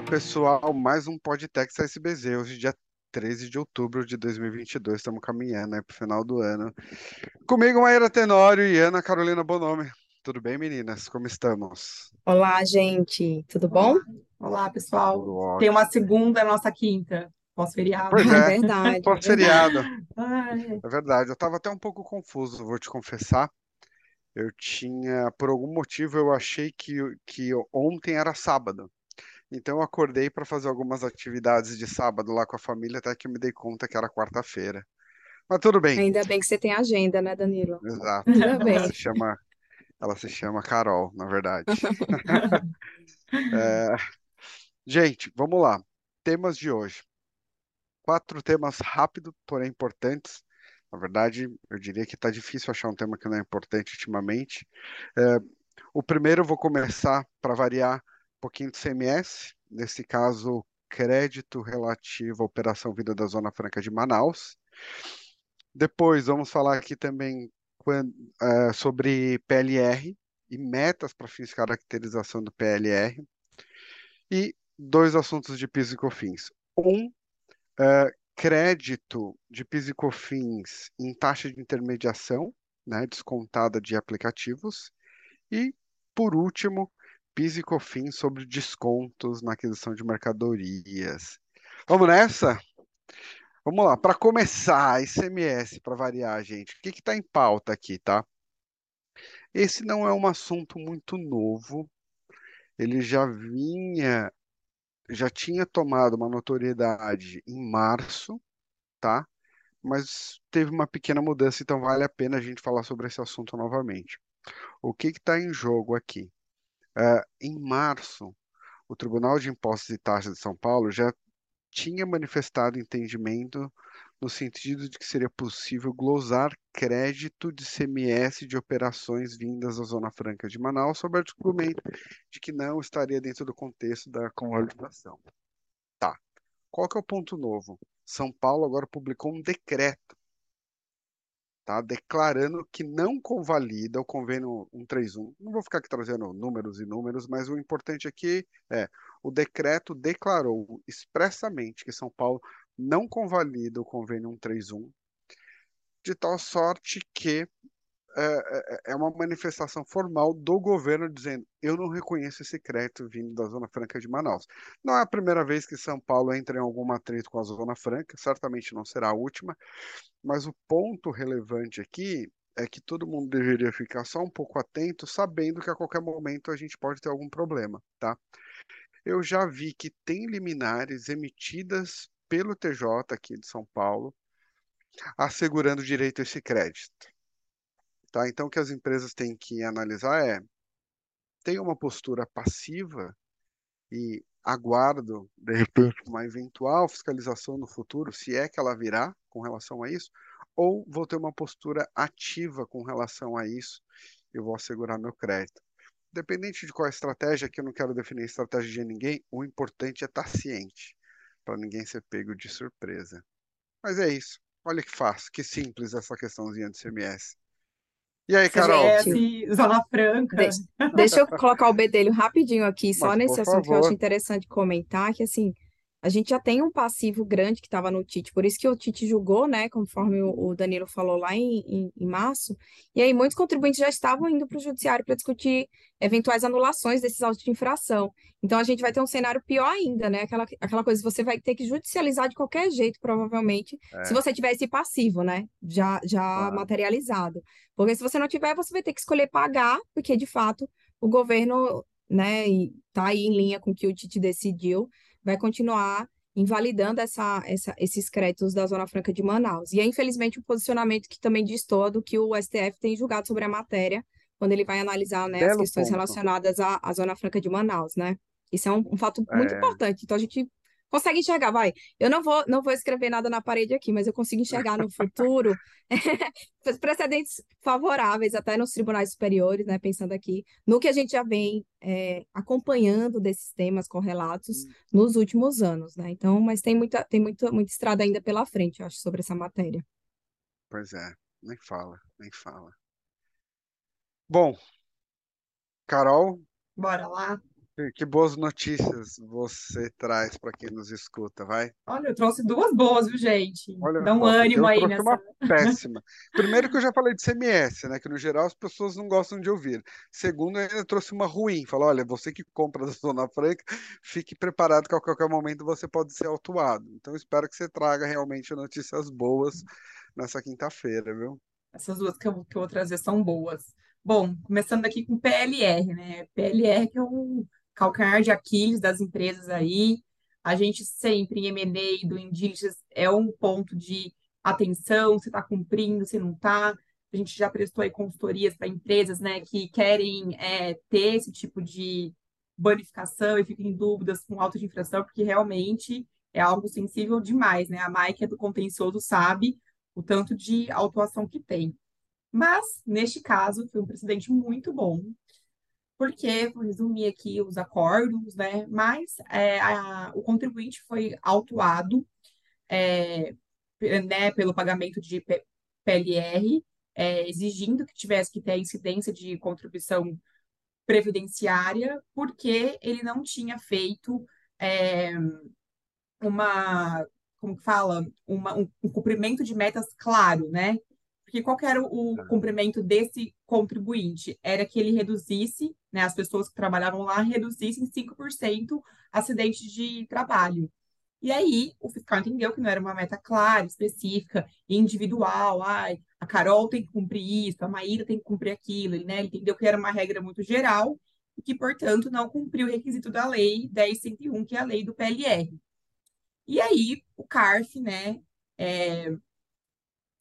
Olá, pessoal. Mais um Podtex SBZ. Hoje, dia 13 de outubro de 2022. Estamos caminhando para o final do ano. Comigo, Maíra Tenório e Ana Carolina Bonomi. Tudo bem, meninas? Como estamos? Olá, gente, tudo bom? Olá, pessoal. Tem uma segunda, é nossa quinta, pós-feriado. Pois É é, verdade, pós-feriado. Ai, É verdade. Eu estava até um pouco confuso, vou te confessar. Eu tinha, por algum motivo, eu achei que, que ontem era sábado. Então, eu acordei para fazer algumas atividades de sábado lá com a família, até que eu me dei conta que era quarta-feira. Mas tudo bem. ainda bem que você tem agenda, né, Danilo? Exato. Ainda Ela bem. se chama, ela se chama Carol, na verdade. É, gente, vamos lá. Temas de hoje. Quatro temas rápidos, porém importantes. Na verdade, eu diria que está difícil achar um tema que não é importante ultimamente. É, o primeiro eu vou começar, para variar, pouquinho de CMS, nesse caso, crédito relativo à Operação Vida da Zona Franca de Manaus. Depois, vamos falar aqui também quan- eh, sobre PLR e metas para fins de caracterização do PLR. E dois assuntos de PIS e COFINS. Um, eh, crédito de PIS e COFINS em taxa de intermediação, né, descontada de aplicativos. E, por último, PIS e COFINS sobre descontos na aquisição de mercadorias. Vamos nessa? Vamos lá, para começar, ICMS, para variar, gente. O que está em pauta aqui, tá? Esse não é um assunto muito novo. Ele já vinha, já tinha tomado uma notoriedade em março, tá? Mas teve uma pequena mudança, então vale a pena a gente falar sobre esse assunto novamente. O que está em jogo aqui? É, em março, o Tribunal de Impostos e Taxas de São Paulo já tinha manifestado entendimento no sentido de que seria possível glosar crédito de CMS de operações vindas da Zona Franca de Manaus, sob o argumento de que não estaria dentro do contexto da convalidação. Tá. Qual que é o ponto novo? São Paulo agora publicou um decreto, tá? Declarando que não convalida o convênio 131. Não vou ficar aqui trazendo números e números, mas o importante aqui é o decreto declarou expressamente que São Paulo não convalida o convênio 131, de tal sorte que é, é- é uma manifestação formal do governo dizendo: eu não reconheço esse crédito vindo da Zona Franca de Manaus. Não é a primeira vez que São Paulo entra em algum atrito com a Zona Franca, certamente não será a última, mas o ponto relevante aqui é que todo mundo deveria ficar só um pouco atento, sabendo que a qualquer momento a gente pode ter algum problema, tá? Eu já vi que tem liminares emitidas pelo TJ aqui de São Paulo, assegurando direito a esse crédito, tá? Então, o que as empresas têm que analisar é, tem uma postura passiva e aguardo, de repente, uma eventual fiscalização no futuro, se é que ela virá com relação a isso, ou vou ter uma postura ativa com relação a isso e vou assegurar meu crédito. Independente de qual a estratégia, que eu não quero definir estratégia de ninguém, o importante é estar ciente, para ninguém ser pego de surpresa. Mas é isso. Olha que fácil, que simples essa questãozinha de CMS. E aí, Carol? CMS, Zona Franca. Deixa, deixa eu colocar o bedelho rapidinho aqui, só Mas, nesse assunto que eu acho favor. interessante comentar, que assim, a gente já tem um passivo grande que estava no Tite, por isso que o Tite julgou, né, conforme o, Danilo falou lá em, em, em março, e aí muitos contribuintes já estavam indo para o judiciário para discutir eventuais anulações desses autos de infração. Então a gente vai ter um cenário pior ainda, né, aquela, aquela coisa, você vai ter que judicializar de qualquer jeito, provavelmente, se É, você tiver esse passivo, né, já, já materializado. Porque se você não tiver, você vai ter que escolher pagar, porque de fato o governo, né, e tá aí em linha com o que o Tite decidiu, vai continuar invalidando essa, essa, esses créditos da Zona Franca de Manaus. E é, infelizmente, um posicionamento que também destoa do que o STF tem julgado sobre a matéria, quando ele vai analisar, né, as questões ponto. relacionadas à, à Zona Franca de Manaus, né? Isso é um, um fato muito É, importante. Então, a gente consegue enxergar, vai. Eu não vou, não vou escrever nada na parede aqui, mas eu consigo enxergar no futuro precedentes favoráveis até nos tribunais superiores, né? Pensando aqui no que a gente já vem é, acompanhando desses temas correlatos nos últimos anos, né? Então, mas tem muita, tem muita, muita estrada ainda pela frente, eu acho, sobre essa matéria. pois é, nem fala, nem fala. Bom, Carol, Bora lá. Que, boas notícias você traz para quem nos escuta, vai? Olha, eu trouxe duas boas, viu, gente? Olha Dá um porque ânimo aí trouxe uma nessa. péssima. Primeiro que eu já falei de CMS, né? Que no geral as pessoas não gostam de ouvir. Segundo, eu ainda trouxe uma ruim. Falou, olha, você que compra da Zona Franca, fique preparado que a qualquer momento você pode ser autuado. Então espero que você traga realmente notícias boas nessa quinta-feira, viu? Essas duas que eu, que eu vou trazer são boas. Bom, começando aqui com PLR, né? PLR que é um calcanhar de Aquiles das empresas aí. A gente sempre em M&A do diligence é um ponto de atenção, você está cumprindo, você não está. A gente já prestou aí consultorias para empresas, né, que querem é, ter esse tipo de bonificação e ficam em dúvidas com auto de infração, porque realmente é algo sensível demais, né? A Mai, que é do contencioso, sabe o tanto de autuação que tem. Mas, neste caso, foi um precedente muito bom, porque, vou resumir aqui os acordos, né? Mas é, a- o contribuinte foi autuado, é, né, pelo pagamento de PLR, é, exigindo que tivesse que ter incidência de contribuição previdenciária, porque ele não tinha feito é, uma, como que fala? Uma, um, um cumprimento de metas claro, né? Porque qual que era o, o cumprimento desse contribuinte? Era que ele reduzisse, né, as pessoas que trabalhavam lá reduzissem 5% acidentes de trabalho. E aí, o fiscal entendeu que não era uma meta clara, específica, individual. Ai, a Carol tem que cumprir isso, a Maíra tem que cumprir aquilo, né? Ele entendeu que era uma regra muito geral e que, portanto, não cumpriu o requisito da Lei 10.101, que é a lei do PLR. E aí, o CARF, né, é,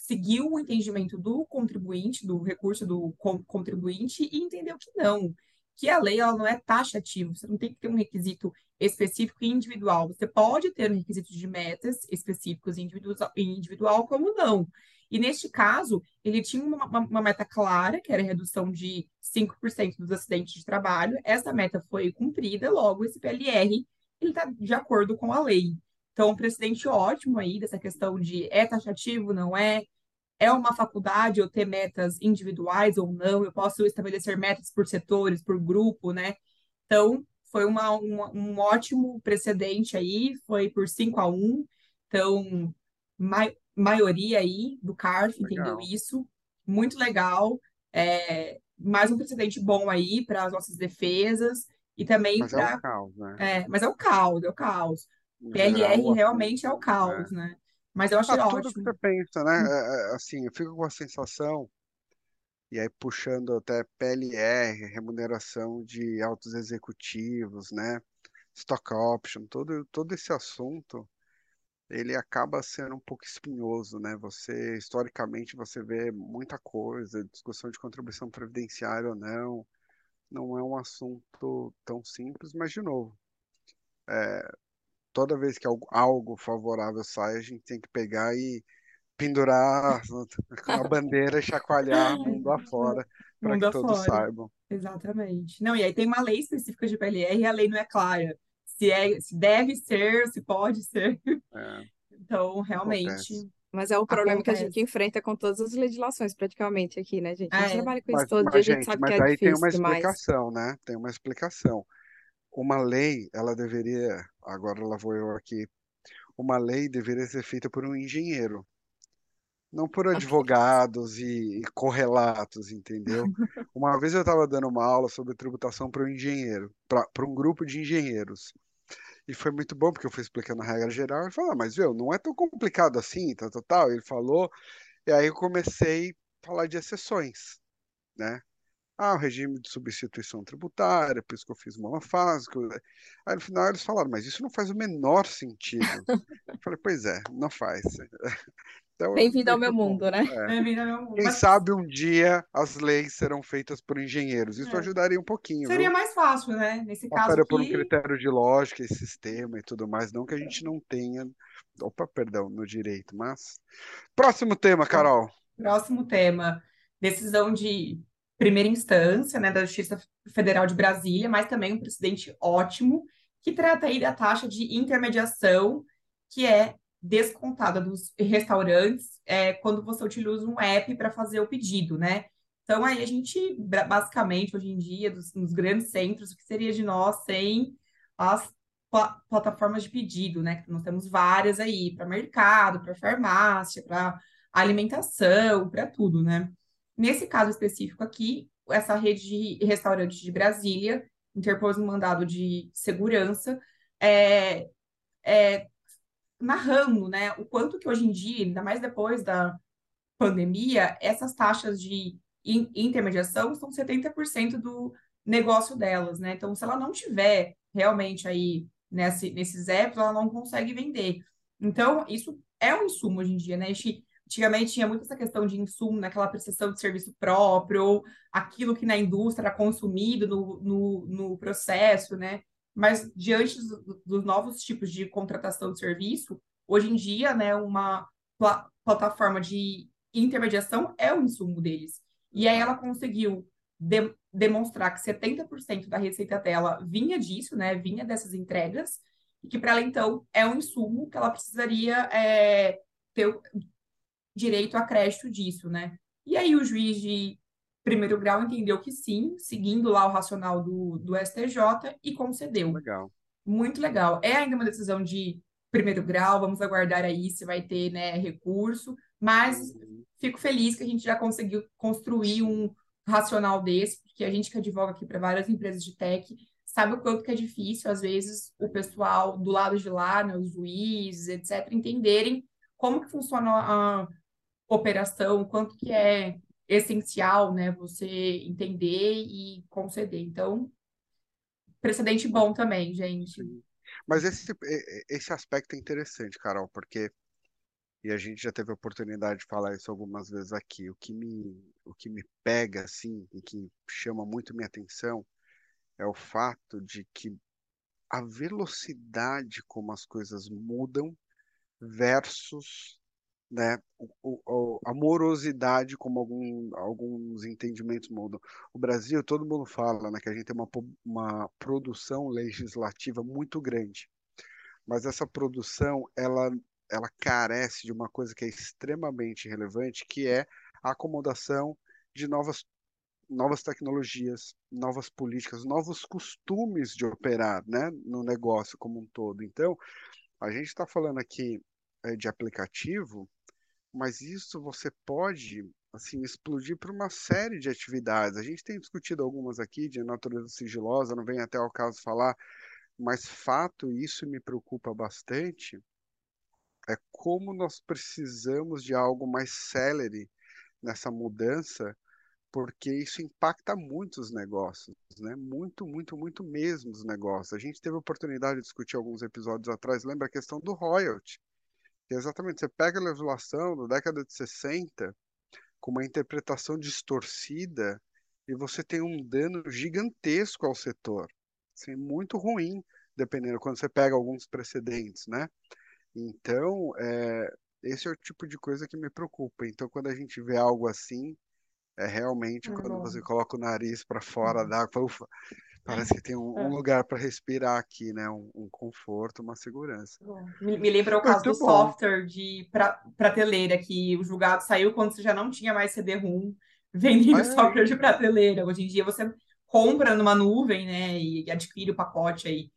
seguiu o entendimento do contribuinte, do recurso do con- contribuinte, e entendeu que não, que a lei ela não é taxativa, você não tem que ter um requisito específico e individual. Você pode ter um requisito de metas específicos individual, e individual, como não. E neste caso, ele tinha uma, uma- uma meta clara, que era a redução de 5% dos acidentes de trabalho. Essa meta foi cumprida, logo esse PLR ele está de acordo com a lei. Então, um precedente ótimo aí dessa questão de é taxativo, não é? É uma faculdade eu ter metas individuais ou não? Eu posso estabelecer metas por setores, por grupo, né? Então, foi uma, uma- um ótimo precedente aí, foi por 5 a 1. Então, mai- maioria aí do CARF entendeu Legal. isso. Muito legal. É, mais um precedente bom aí para as nossas defesas e também Mas é para. um caos, né? É, mas é o caos, é o caos. No PLR geral, realmente é o assim, caos, né? Mas eu achei Ah, tudo que ótimo. você pensa, né? É, é, assim, eu fico com a sensação, e aí puxando até PLR, remuneração de altos executivos, né? Stock option, todo, todo esse assunto, ele acaba sendo um pouco espinhoso, né? Você, historicamente, você vê muita coisa, discussão de contribuição previdenciária ou não, não é um assunto tão simples, mas, de novo, toda vez que algo, algo favorável sai, a gente tem que pegar e pendurar a bandeira e chacoalhar mundo afora para Mundo que todos afora. saibam. Exatamente. Não, e aí tem uma lei específica de PLR e a lei não é clara. Se é, se deve ser, se pode ser. É, Então, realmente, acontece. Mas é o problema que a gente acontece. enfrenta com todas as legislações, praticamente, aqui, né, gente? A gente É, trabalha com isso Mas, todo dia, mas, a gente gente, sabe que mas é aí tem uma difícil demais. explicação, né? Tem uma explicação. Uma lei, ela deveria, agora lá vou eu aqui, uma lei deveria ser feita por um engenheiro, não por advogados e, e correlatos, entendeu? Uma vez eu estava dando uma aula sobre tributação para um engenheiro, para um grupo de engenheiros. E foi muito bom, porque eu fui explicando a regra geral. Ele falou, ah, mas viu, não é tão complicado assim, tal, tal, tal. Ele falou, e aí eu comecei a falar de exceções, né? Ah, o regime de substituição tributária, por isso que eu fiz monofásico. Aí no final eles falaram, mas isso não faz o menor sentido. Eu falei, pois é, não faz. Então Bem-vindo ao meu mundo, né? É. Bem-vindo ao meu mundo. Quem Mas sabe um dia as leis serão feitas por engenheiros. Isso É. ajudaria um pouquinho, seria viu? mais fácil, né? Nesse caso Passaria por um aqui, critério de lógica e sistema e tudo mais, não que a gente não tenha, opa, perdão, no direito, mas próximo tema, Carol. próximo tema, decisão de primeira instância, né, da Justiça Federal de Brasília, mas também um precedente ótimo, que trata aí da taxa de intermediação, que é descontada dos restaurantes é, quando você utiliza um app para fazer o pedido, né? Então, aí a gente, basicamente, hoje em dia, dos, nos grandes centros, o que seria de nós sem as pl plataformas de pedido, né? Nós temos várias aí, para mercado, para farmácia, para alimentação, para tudo, né? Nesse caso específico aqui, essa rede de restaurantes de Brasília interpôs um mandado de segurança, é, é, narrando, né, o quanto que hoje em dia, ainda mais depois da pandemia, essas taxas de intermediação são 70% do negócio delas, né? Então, se ela não tiver realmente aí nesse, nesses apps, ela não consegue vender. Então, isso é um insumo hoje em dia, né? A gente, antigamente tinha muito essa questão de insumo naquela prestação de serviço próprio, ou aquilo que na indústria era consumido no, no, no processo, né? Mas diante dos, dos, novos tipos de contratação de serviço, hoje em dia, né, uma pl plataforma de intermediação é o insumo deles. E aí ela conseguiu de demonstrar que 70% da receita dela vinha disso, né? Vinha dessas entregas, e que para ela, então, é um insumo que ela precisaria é, ter direito a crédito disso, né? E aí o juiz de primeiro grau entendeu que sim, seguindo lá o racional do, do STJ, e concedeu. Legal. Muito legal. É ainda uma decisão de primeiro grau, vamos aguardar aí se vai ter né, recurso, mas uhum. fico feliz que a gente já conseguiu construir um, racional desse, porque a gente que advoga aqui para várias empresas de tech sabe o quanto que é difícil, às vezes, o pessoal do lado de lá, né, os juízes, etc., entenderem como que funciona a operação, quanto que é essencial, né, você entender e conceder. Então, precedente bom também, gente. Mas esse, esse aspecto é interessante, Carol, porque e a gente já teve a oportunidade de falar isso algumas vezes aqui. O que me, o que me pega, assim, e que chama muito minha atenção é o fato de que a velocidade como as coisas mudam versus né, o, o, a morosidade como algum, alguns entendimentos mudam. O Brasil, todo mundo fala né, que a gente tem uma, uma produção legislativa muito grande, mas essa produção ela ela carece de uma coisa que é extremamente relevante, que é a acomodação de novas, novas tecnologias, novas políticas, novos costumes de operar né, no negócio como um todo. Então, a gente está falando aqui é, de aplicativo, mas isso você pode assim explodir para uma série de atividades. A gente tem discutido algumas aqui de natureza sigilosa, não vem até ao caso falar, mas fato isso me preocupa bastante é como nós precisamos de algo mais célere nessa mudança, porque isso impacta muito os negócios, né? Muito, muito, muito mesmo os negócios. A gente teve a oportunidade de discutir alguns episódios atrás, lembra a questão do royalty, que é exatamente, você pega a legislação da década de 60 com uma interpretação distorcida e você tem um dano gigantesco ao setor. Assim, muito ruim, dependendo, quando você pega alguns precedentes, né? Então, é, esse é o tipo de coisa que me preocupa. Então, quando a gente vê algo assim, é realmente quando você coloca o nariz para fora uhum. da água, ufa, parece que tem um, um é. lugar para respirar aqui, né? Um, um, conforto, uma segurança. Me, me lembra o caso Muito do bom. software de pra, prateleira, que o julgado saiu quando você já não tinha mais CD-ROM vendendo software de prateleira. Hoje em dia você compra numa nuvem, né? E adquire o pacote aí.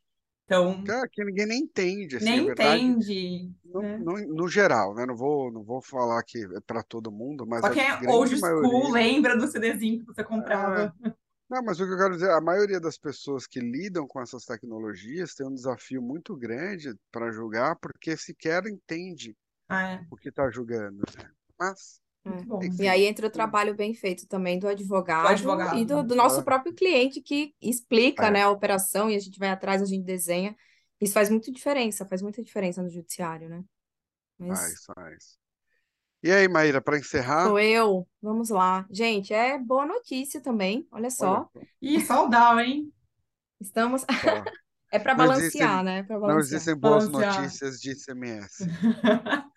Então, Cara, que ninguém nem entende, assim, nem verdade, entende. no, né? no, no geral, né? Não vou, não vou falar que é para todo mundo, mas Só quem é old school maioria. lembra do CDzinho que você comprava. É, não, mas o que eu quero dizer, a maioria das pessoas que lidam com essas tecnologias tem um desafio muito grande para julgar, porque sequer entende Ah, é. o que está julgando, né? Mas, É. bom. E aí entra o trabalho bem feito também do Do advogado e advogado, do, né? do nosso próprio cliente que explica, né, é, a operação e a gente vai atrás, a gente desenha. Isso faz muita diferença, faz muita diferença no judiciário, né? Mas faz, faz. E aí, Maíra, para encerrar, sou eu, vamos lá. Gente, é boa notícia também, olha olha só. só, Ih, saudade, hein? Estamos. É para Não existem, balancear, né? Para não balancear. existem boas Balancear. notícias de ICMS.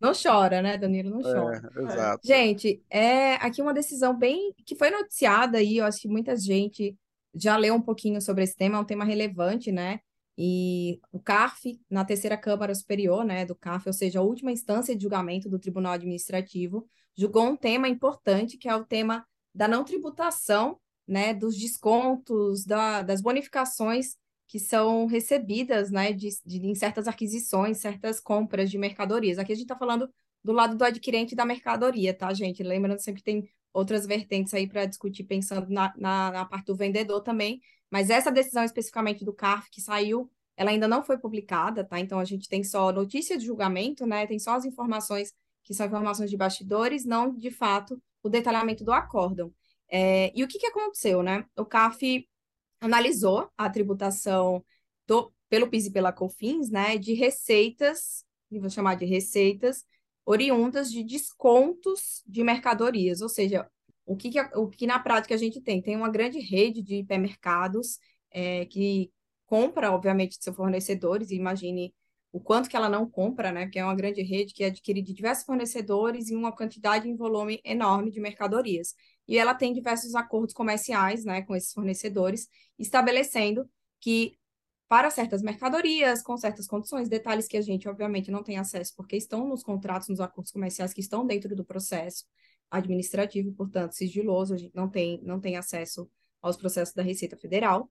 Não chora, né, Danilo? Não chora. É, É. exato. Gente, é aqui uma decisão bem que foi noticiada aí, eu acho que muita gente já leu um pouquinho sobre esse tema, é um tema relevante, né? E o CARF, na terceira Câmara Superior, né, do CARF, ou seja, a última instância de julgamento do Tribunal Administrativo, julgou um tema importante, que é o tema da não tributação, né, dos descontos, da, das bonificações que são recebidas, né, de, de, em certas aquisições, certas compras de mercadorias. Aqui a gente está falando do lado do adquirente da mercadoria, tá, gente? Lembrando sempre que tem outras vertentes aí para discutir, pensando na, na, na, parte do vendedor também, mas essa decisão especificamente do CARF que saiu, ela ainda não foi publicada, tá? Então a gente tem só notícia de julgamento, né? Tem só as informações que são informações de bastidores, não de fato o detalhamento do acórdão. É, e o que, que aconteceu, né? O CARF analisou a tributação do, pelo PIS e pela COFINS, né, de receitas, vou chamar de receitas, oriundas de descontos de mercadorias, ou seja, o que, que, o que na prática a gente tem? Tem uma grande rede de hipermercados é, que compra, obviamente, de seus fornecedores, e imagine o quanto que ela não compra, né? Porque é uma grande rede que adquire de diversos fornecedores e uma quantidade em volume enorme de mercadorias. E ela tem diversos acordos comerciais, né, com esses fornecedores, estabelecendo que para certas mercadorias, com certas condições, detalhes que a gente, obviamente, não tem acesso, porque estão nos contratos, nos acordos comerciais que estão dentro do processo administrativo, portanto, sigiloso, a gente não tem, não tem acesso aos processos da Receita Federal,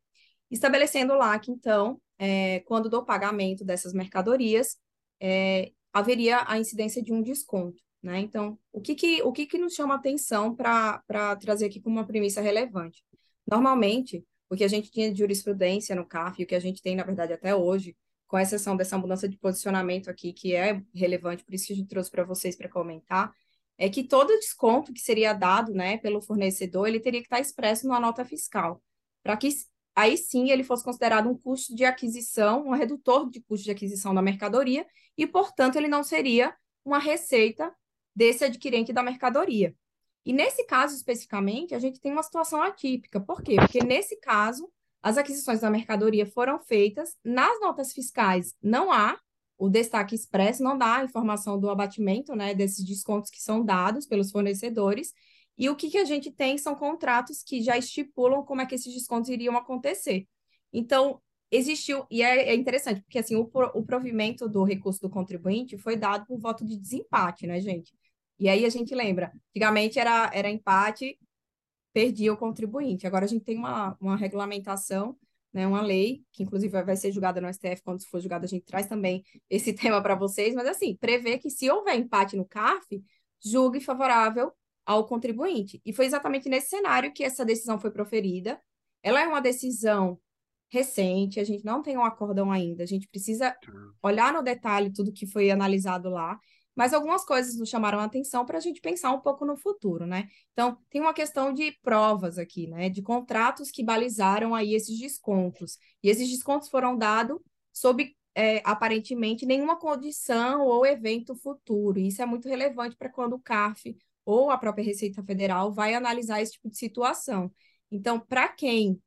estabelecendo lá que, então, é, quando do pagamento dessas mercadorias, é, haveria a incidência de um desconto. Né? Então, o que, que, o que, que nos chama atenção para trazer aqui como uma premissa relevante? Normalmente, o que a gente tinha de jurisprudência no CAF, e o que a gente tem, na verdade, até hoje, com exceção dessa mudança de posicionamento aqui, que é relevante, por isso que a gente trouxe para vocês para comentar, é que todo desconto que seria dado né, pelo fornecedor, ele teria que estar expresso numa nota fiscal, para que aí sim ele fosse considerado um custo de aquisição, um redutor de custo de aquisição da mercadoria, e, portanto, ele não seria uma receita desse adquirente da mercadoria. E nesse caso especificamente, a gente tem uma situação atípica. Por quê? Porque nesse caso, as aquisições da mercadoria foram feitas nas notas fiscais. Não há o destaque expresso, não dá a informação do abatimento, né, desses descontos que são dados pelos fornecedores, e o que, que a gente tem são contratos que já estipulam como é que esses descontos iriam acontecer. Então, existiu, e é, é interessante, porque assim, o, o provimento do recurso do contribuinte foi dado por voto de desempate, né, gente? E aí a gente lembra, antigamente era, era empate, perdia o contribuinte. Agora a gente tem uma, uma regulamentação, né, uma lei, que inclusive vai ser julgada no STF, quando for julgada a gente traz também esse tema para vocês, mas assim, prevê que se houver empate no CARF, julgue favorável ao contribuinte. E foi exatamente nesse cenário que essa decisão foi proferida. Ela é uma decisão recente, a gente não tem um acórdão ainda, a gente precisa tá. olhar no detalhe tudo que foi analisado lá, mas algumas coisas nos chamaram a atenção para a gente pensar um pouco no futuro, né? Então, tem uma questão de provas aqui, né? De contratos que balizaram aí esses descontos. E esses descontos foram dados sob, é, aparentemente, nenhuma condição ou evento futuro. E isso é muito relevante para quando o CARF ou a própria Receita Federal vai analisar esse tipo de situação. Então, para quem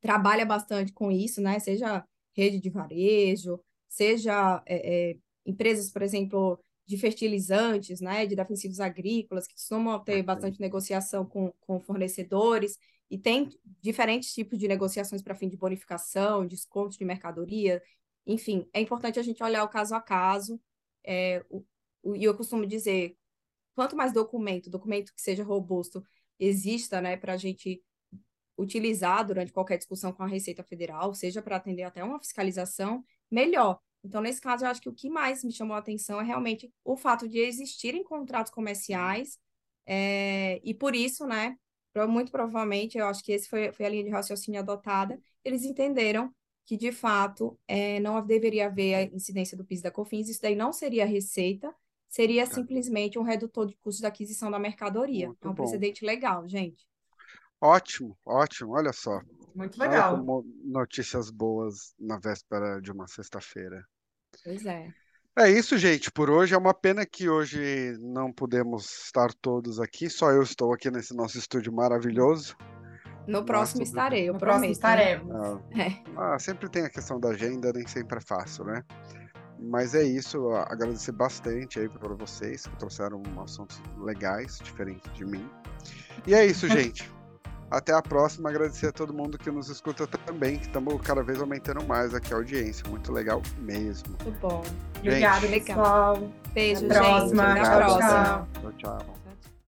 trabalha bastante com isso, né, seja rede de varejo, seja é, é, empresas, por exemplo, de fertilizantes, né, de defensivos agrícolas, que costumam ter bastante negociação com, com fornecedores, e tem diferentes tipos de negociações para fim de bonificação, descontos de mercadoria, enfim, é importante a gente olhar o caso a caso, é, o, o, e eu costumo dizer, quanto mais documento, documento que seja robusto, exista, né, para a gente utilizar durante qualquer discussão com a Receita Federal, seja para atender até uma fiscalização, melhor. Então, nesse caso, eu acho que o que mais me chamou a atenção é realmente o fato de existirem contratos comerciais, é, e por isso, né, muito provavelmente, eu acho que esse foi, foi a linha de raciocínio adotada, eles entenderam que, de fato, é, não deveria haver a incidência do PIS da COFINS, isso daí não seria receita, seria tá. simplesmente um redutor de custo da aquisição da mercadoria. Muito é um bom. precedente legal, gente. Ótimo, ótimo, olha só. Muito legal. notícias boas na véspera de uma sexta-feira. Pois é. É isso, gente. Por hoje é uma pena que hoje não podemos estar todos aqui. Só eu estou aqui nesse nosso estúdio maravilhoso. No próximo Nossa, estarei, eu no prometo. Próximo estaremos. Ah, é. ah, sempre tem a questão da agenda, nem sempre é fácil, né? Mas é isso, agradecer bastante aí para vocês que trouxeram assuntos legais, diferentes de mim. E é isso, gente. Até a próxima. Agradecer a todo mundo que nos escuta também, que estamos cada vez aumentando mais aqui a audiência. Muito legal mesmo. Muito bom. Obrigada, Gente. pessoal. Beijo, Até a gente. próxima. Até a próxima. tchau. Tchau, tchau.